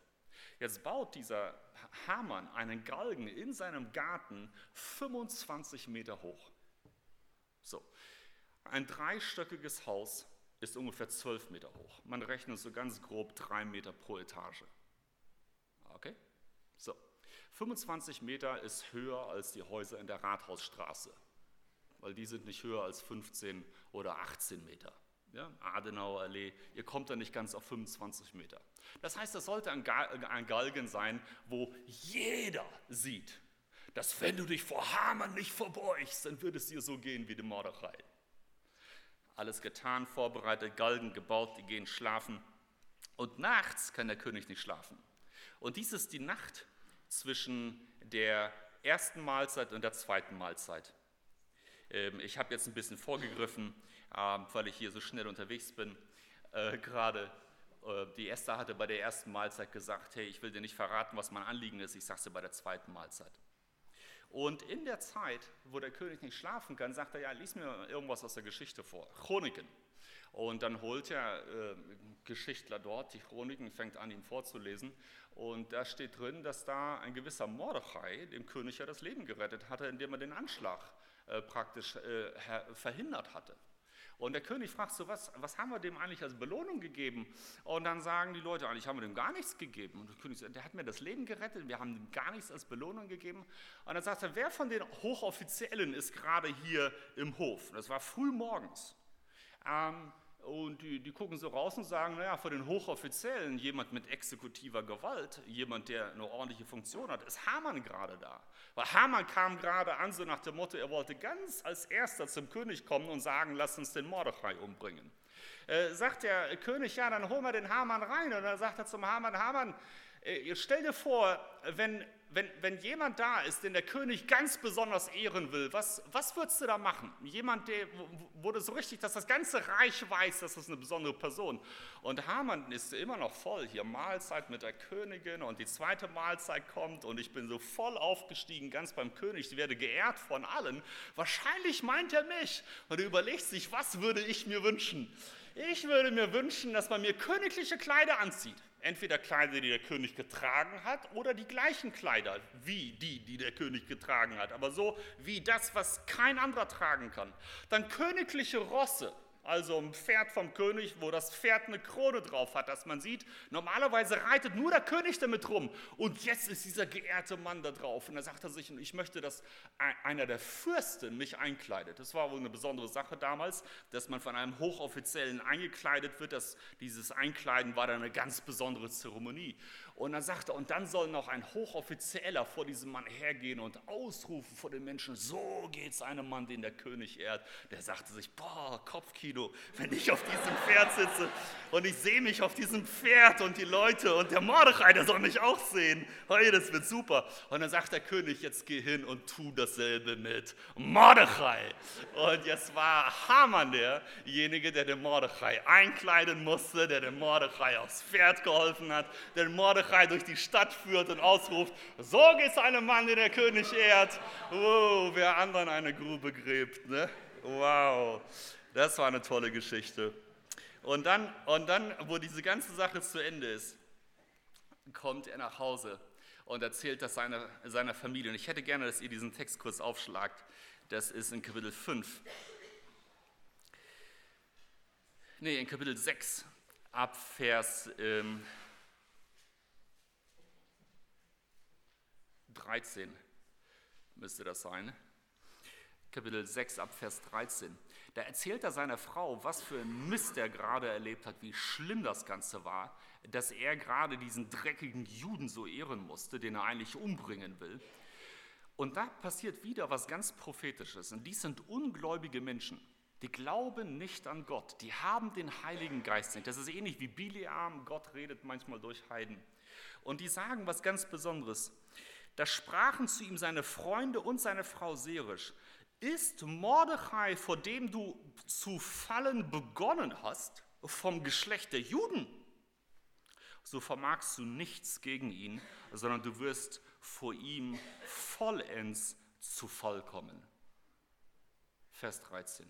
Jetzt baut dieser Hamann einen Galgen in seinem Garten 25 Meter hoch. So, ein dreistöckiges Haus ist ungefähr 12 Meter hoch. Man rechnet so ganz grob drei Meter pro Etage. Okay? So, 25 Meter ist höher als die Häuser in der Rathausstraße, weil die sind nicht höher als 15 oder 18 Meter ja, Adenauer Allee, ihr kommt da nicht ganz auf 25 Meter. Das heißt, das sollte ein, Galgen sein, wo jeder sieht, dass wenn du dich vor Hamann nicht verbeugst, dann wird es dir so gehen wie dem Mordechai. Alles getan, vorbereitet, Galgen gebaut, die gehen schlafen. Und nachts kann der König nicht schlafen. Und dies ist die Nacht zwischen der ersten Mahlzeit und der zweiten Mahlzeit. Ähm, ich habe jetzt ein bisschen vorgegriffen. Weil ich hier so schnell unterwegs bin äh, gerade. Äh, die Esther hatte bei der ersten Mahlzeit gesagt, hey, ich will dir nicht verraten, was mein Anliegen ist, ich sage es dir bei der zweiten Mahlzeit. Und in der Zeit, wo der König nicht schlafen kann, sagt er, ja, lies mir irgendwas aus der Geschichte vor, Chroniken. Und dann holt der äh, Geschichtler dort die Chroniken, fängt an, ihm vorzulesen. Und da steht drin, dass da ein gewisser Mordechai dem König ja das Leben gerettet hatte, indem er den Anschlag äh, praktisch äh, verhindert hatte. Und der König fragt so, was, was haben wir dem eigentlich als Belohnung gegeben? Und dann sagen die Leute, eigentlich haben wir dem gar nichts gegeben. Und der König sagt, der hat mir das Leben gerettet, wir haben ihm gar nichts als Belohnung gegeben. Und dann sagt er, wer von den Hochoffiziellen ist gerade hier im Hof? Das war früh morgens. Ähm, und die, die, gucken so raus und sagen, naja, vor den Hochoffiziellen, jemand mit exekutiver Gewalt, jemand, der eine ordentliche Funktion hat, ist Hamann gerade da. Weil Hamann kam gerade an, so nach dem Motto, er wollte ganz als erster zum König kommen und sagen, lass uns den Mordechai umbringen. Äh, sagt der König, ja, dann holen wir den Hamann rein. Und dann sagt er zum Hamann, Hamann, stell dir vor, wenn wenn, wenn jemand da ist, den der König ganz besonders ehren will, was, was würdest du da machen? Jemand, der wurde so richtig, dass das ganze Reich weiß, dass das eine besondere Person. Und Haman ist immer noch voll. Hier Mahlzeit mit der Königin und die zweite Mahlzeit kommt und ich bin so voll aufgestiegen, ganz beim König. Ich werde geehrt von allen. Wahrscheinlich meint er mich. Und er überlegt sich, was würde ich mir wünschen? Ich würde mir wünschen, dass man mir königliche Kleider anzieht entweder Kleider, die der König getragen hat, oder die gleichen Kleider wie die, die der König getragen hat, aber so wie das, was kein anderer tragen kann. Dann königliche Rosse, also ein Pferd vom König, wo das Pferd eine Krone drauf hat, dass man sieht, normalerweise reitet nur der König damit rum und jetzt ist dieser geehrte Mann da drauf und da sagt er sich, ich möchte, dass einer der Fürsten mich einkleidet. Das war wohl eine besondere Sache damals, dass man von einem Hochoffiziellen eingekleidet wird, dass dieses Einkleiden war dann eine ganz besondere Zeremonie. Und dann sagt er, und dann soll noch ein Hochoffizieller vor diesem Mann hergehen und ausrufen vor den Menschen, so geht es einem Mann, den der König ehrt. Der sagte sich, boah, Kopfkino, wenn ich auf diesem Pferd sitze und ich sehe mich auf diesem Pferd und die Leute und der Mordechai, der soll mich auch sehen. Hey, das wird super. Und dann sagt der König, jetzt geh hin und tu dasselbe mit Mordechai. Und jetzt war Haman derjenige, der den Mordechai einkleiden musste, der dem Mordechai aufs Pferd geholfen hat, der den Mordechai Mordechai durch die Stadt führt und ausruft, so geht's einem Mann, den der König ehrt. Wow, wer anderen eine Grube gräbt. Ne? Wow, das war eine tolle Geschichte. Und dann, und dann, wo diese ganze Sache zu Ende ist, kommt er nach Hause und erzählt das seiner, seiner Familie. Und ich hätte gerne, dass ihr diesen Text kurz aufschlagt. Das ist in Kapitel 5. Nee, in Kapitel 6, ab Vers ähm, 13 müsste das sein. Kapitel 6 ab Vers 13. Da erzählt er seiner Frau, was für ein Mist er gerade erlebt hat, wie schlimm das Ganze war, dass er gerade diesen dreckigen Juden so ehren musste, den er eigentlich umbringen will. Und da passiert wieder was ganz Prophetisches. Und dies sind ungläubige Menschen. Die glauben nicht an Gott. Die haben den Heiligen Geist nicht. Das ist ähnlich wie Biliam. Gott redet manchmal durch Heiden. Und die sagen was ganz Besonderes. Da sprachen zu ihm seine Freunde und seine Frau Serisch, ist Mordechai, vor dem du zu fallen begonnen hast, vom Geschlecht der Juden? So vermagst du nichts gegen ihn, sondern du wirst vor ihm vollends zu Fall kommen. Vers 13.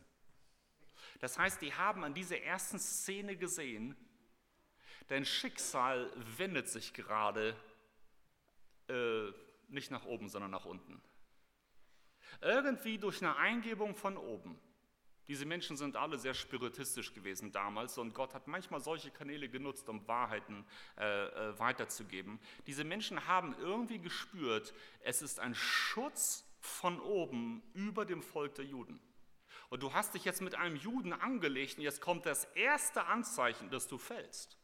Das heißt, die haben an dieser ersten Szene gesehen, dein Schicksal wendet sich gerade äh, nicht nach oben, sondern nach unten. Irgendwie durch eine Eingebung von oben. Diese Menschen sind alle sehr spiritistisch gewesen damals und Gott hat manchmal solche Kanäle genutzt, um Wahrheiten äh, äh, weiterzugeben. Diese Menschen haben irgendwie gespürt, es ist ein Schutz von oben über dem Volk der Juden. Und du hast dich jetzt mit einem Juden angelegt und jetzt kommt das erste Anzeichen, dass du fällst.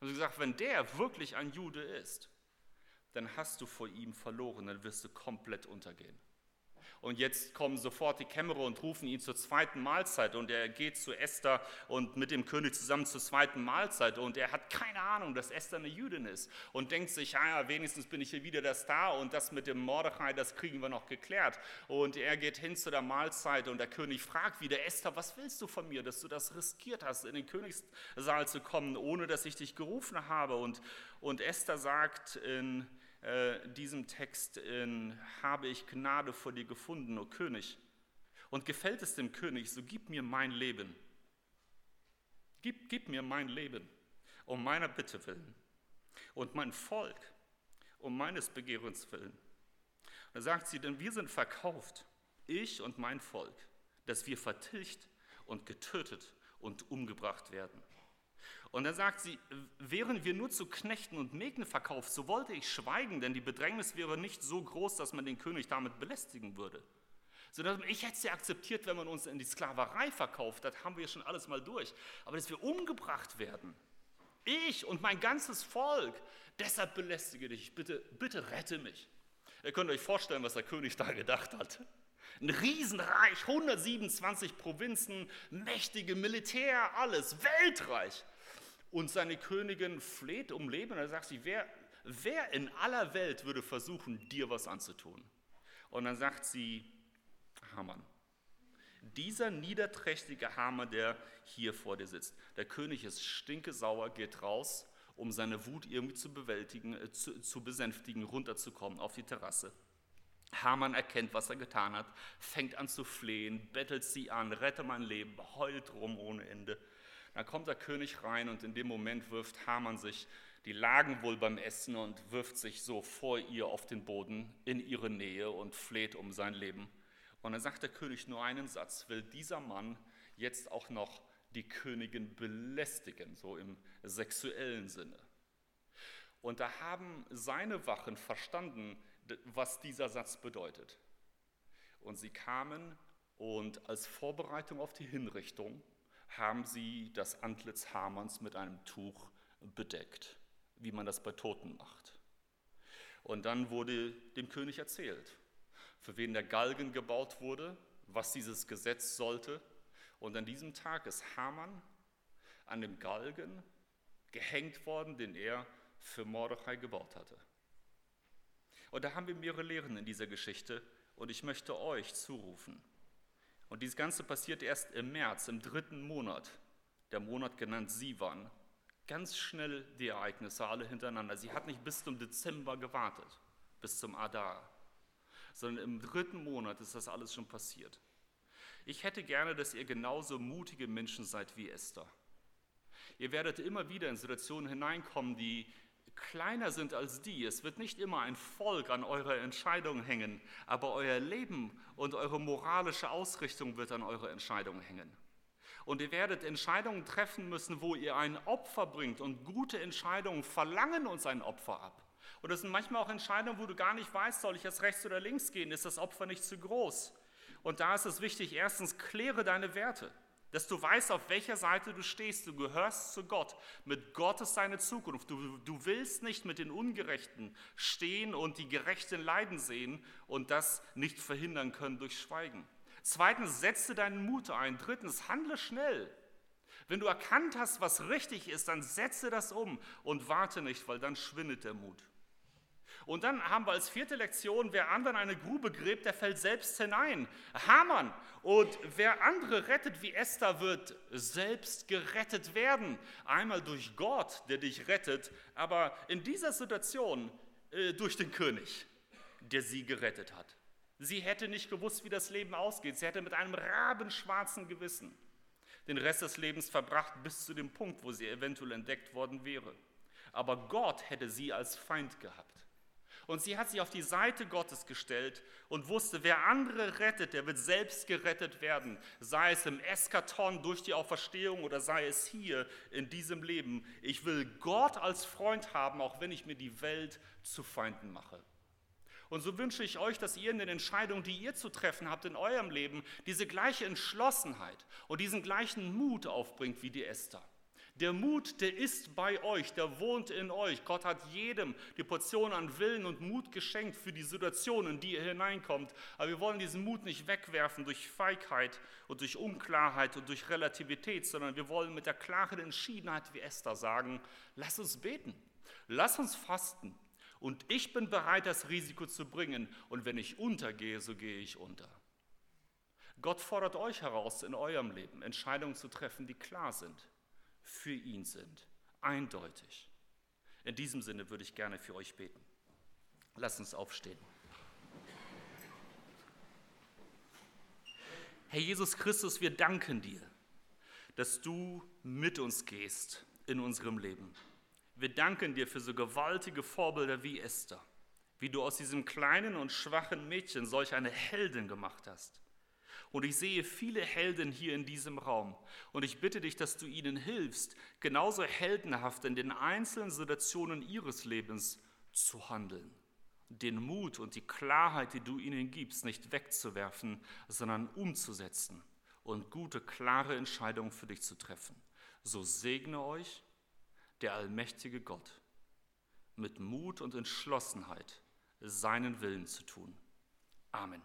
Du gesagt, wenn der wirklich ein Jude ist, dann hast du vor ihm verloren, dann wirst du komplett untergehen. Und jetzt kommen sofort die Kämmerer und rufen ihn zur zweiten Mahlzeit. Und er geht zu Esther und mit dem König zusammen zur zweiten Mahlzeit. Und er hat keine Ahnung, dass Esther eine Jüdin ist. Und denkt sich, ja, wenigstens bin ich hier wieder der Star. Und das mit dem Mordechai, das kriegen wir noch geklärt. Und er geht hin zu der Mahlzeit. Und der König fragt wieder, Esther, was willst du von mir, dass du das riskiert hast, in den Königssaal zu kommen, ohne dass ich dich gerufen habe? Und, und Esther sagt in äh, diesem Text in Habe ich Gnade vor dir gefunden, o König. Und gefällt es dem König, so gib mir mein Leben. Gib, gib mir mein Leben um meiner Bitte willen und mein Volk um meines Begehrens willen. Da sagt sie, denn wir sind verkauft, ich und mein Volk, dass wir vertilgt und getötet und umgebracht werden. Und dann sagt sie, wären wir nur zu Knechten und Mägden verkauft, so wollte ich schweigen, denn die Bedrängnis wäre nicht so groß, dass man den König damit belästigen würde. Sondern ich hätte sie akzeptiert, wenn man uns in die Sklaverei verkauft, das haben wir schon alles mal durch. Aber dass wir umgebracht werden, ich und mein ganzes Volk, deshalb belästige dich, bitte, bitte rette mich. Ihr könnt euch vorstellen, was der König da gedacht hat. Ein Riesenreich, 127 Provinzen, mächtige Militär, alles, Weltreich. Und seine Königin fleht um Leben und er sagt sie, wer, wer in aller Welt würde versuchen, dir was anzutun? Und dann sagt sie, Hamann. Dieser niederträchtige Hamann, der hier vor dir sitzt. Der König ist stinkesauer, geht raus, um seine Wut irgendwie zu bewältigen, äh, zu, zu besänftigen, runterzukommen auf die Terrasse. Hamann erkennt, was er getan hat, fängt an zu flehen, bettelt sie an, rette mein Leben, heult rum ohne Ende. Dann kommt der König rein und in dem Moment wirft Hamann sich, die lagen wohl beim Essen und wirft sich so vor ihr auf den Boden in ihre Nähe und fleht um sein Leben. Und dann sagt der König nur einen Satz, will dieser Mann jetzt auch noch die Königin belästigen, so im sexuellen Sinne. Und da haben seine Wachen verstanden, was dieser Satz bedeutet. Und sie kamen und als Vorbereitung auf die Hinrichtung haben sie das Antlitz Hamanns mit einem Tuch bedeckt, wie man das bei Toten macht. Und dann wurde dem König erzählt, für wen der Galgen gebaut wurde, was dieses Gesetz sollte. Und an diesem Tag ist Haman an dem Galgen gehängt worden, den er für Mordechai gebaut hatte. Und da haben wir mehrere Lehren in dieser Geschichte und ich möchte euch zurufen. Und dieses Ganze passiert erst im März, im dritten Monat, der Monat genannt Sivan. Ganz schnell die Ereignisse alle hintereinander. Sie hat nicht bis zum Dezember gewartet, bis zum Adar, sondern im dritten Monat ist das alles schon passiert. Ich hätte gerne, dass ihr genauso mutige Menschen seid wie Esther. Ihr werdet immer wieder in Situationen hineinkommen, die kleiner sind als die. Es wird nicht immer ein Volk an eurer Entscheidung hängen, aber euer Leben und eure moralische Ausrichtung wird an eurer Entscheidung hängen. Und ihr werdet Entscheidungen treffen müssen, wo ihr ein Opfer bringt. Und gute Entscheidungen verlangen uns ein Opfer ab. Und es sind manchmal auch Entscheidungen, wo du gar nicht weißt, soll ich jetzt rechts oder links gehen? Ist das Opfer nicht zu groß? Und da ist es wichtig, erstens, kläre deine Werte dass du weißt, auf welcher Seite du stehst. Du gehörst zu Gott. Mit Gott ist deine Zukunft. Du, du willst nicht mit den Ungerechten stehen und die Gerechten leiden sehen und das nicht verhindern können durch Schweigen. Zweitens, setze deinen Mut ein. Drittens, handle schnell. Wenn du erkannt hast, was richtig ist, dann setze das um und warte nicht, weil dann schwindet der Mut. Und dann haben wir als vierte Lektion, wer anderen eine Grube gräbt, der fällt selbst hinein. Hamann. Und wer andere rettet wie Esther, wird selbst gerettet werden. Einmal durch Gott, der dich rettet, aber in dieser Situation äh, durch den König, der sie gerettet hat. Sie hätte nicht gewusst, wie das Leben ausgeht. Sie hätte mit einem rabenschwarzen Gewissen den Rest des Lebens verbracht, bis zu dem Punkt, wo sie eventuell entdeckt worden wäre. Aber Gott hätte sie als Feind gehabt. Und sie hat sich auf die Seite Gottes gestellt und wusste, wer andere rettet, der wird selbst gerettet werden. Sei es im Eskaton durch die Auferstehung oder sei es hier in diesem Leben. Ich will Gott als Freund haben, auch wenn ich mir die Welt zu Feinden mache. Und so wünsche ich euch, dass ihr in den Entscheidungen, die ihr zu treffen habt in eurem Leben, diese gleiche Entschlossenheit und diesen gleichen Mut aufbringt wie die Esther. Der Mut, der ist bei euch, der wohnt in euch. Gott hat jedem die Portion an Willen und Mut geschenkt für die Situationen, in die ihr hineinkommt. Aber wir wollen diesen Mut nicht wegwerfen durch Feigheit und durch Unklarheit und durch Relativität, sondern wir wollen mit der klaren Entschiedenheit wie Esther sagen, lass uns beten, lass uns fasten. Und ich bin bereit, das Risiko zu bringen. Und wenn ich untergehe, so gehe ich unter. Gott fordert euch heraus, in eurem Leben Entscheidungen zu treffen, die klar sind für ihn sind. Eindeutig. In diesem Sinne würde ich gerne für euch beten. Lasst uns aufstehen. Herr Jesus Christus, wir danken dir, dass du mit uns gehst in unserem Leben. Wir danken dir für so gewaltige Vorbilder wie Esther, wie du aus diesem kleinen und schwachen Mädchen solch eine Heldin gemacht hast. Und ich sehe viele Helden hier in diesem Raum. Und ich bitte dich, dass du ihnen hilfst, genauso heldenhaft in den einzelnen Situationen ihres Lebens zu handeln. Den Mut und die Klarheit, die du ihnen gibst, nicht wegzuwerfen, sondern umzusetzen und gute, klare Entscheidungen für dich zu treffen. So segne euch der allmächtige Gott mit Mut und Entschlossenheit, seinen Willen zu tun. Amen.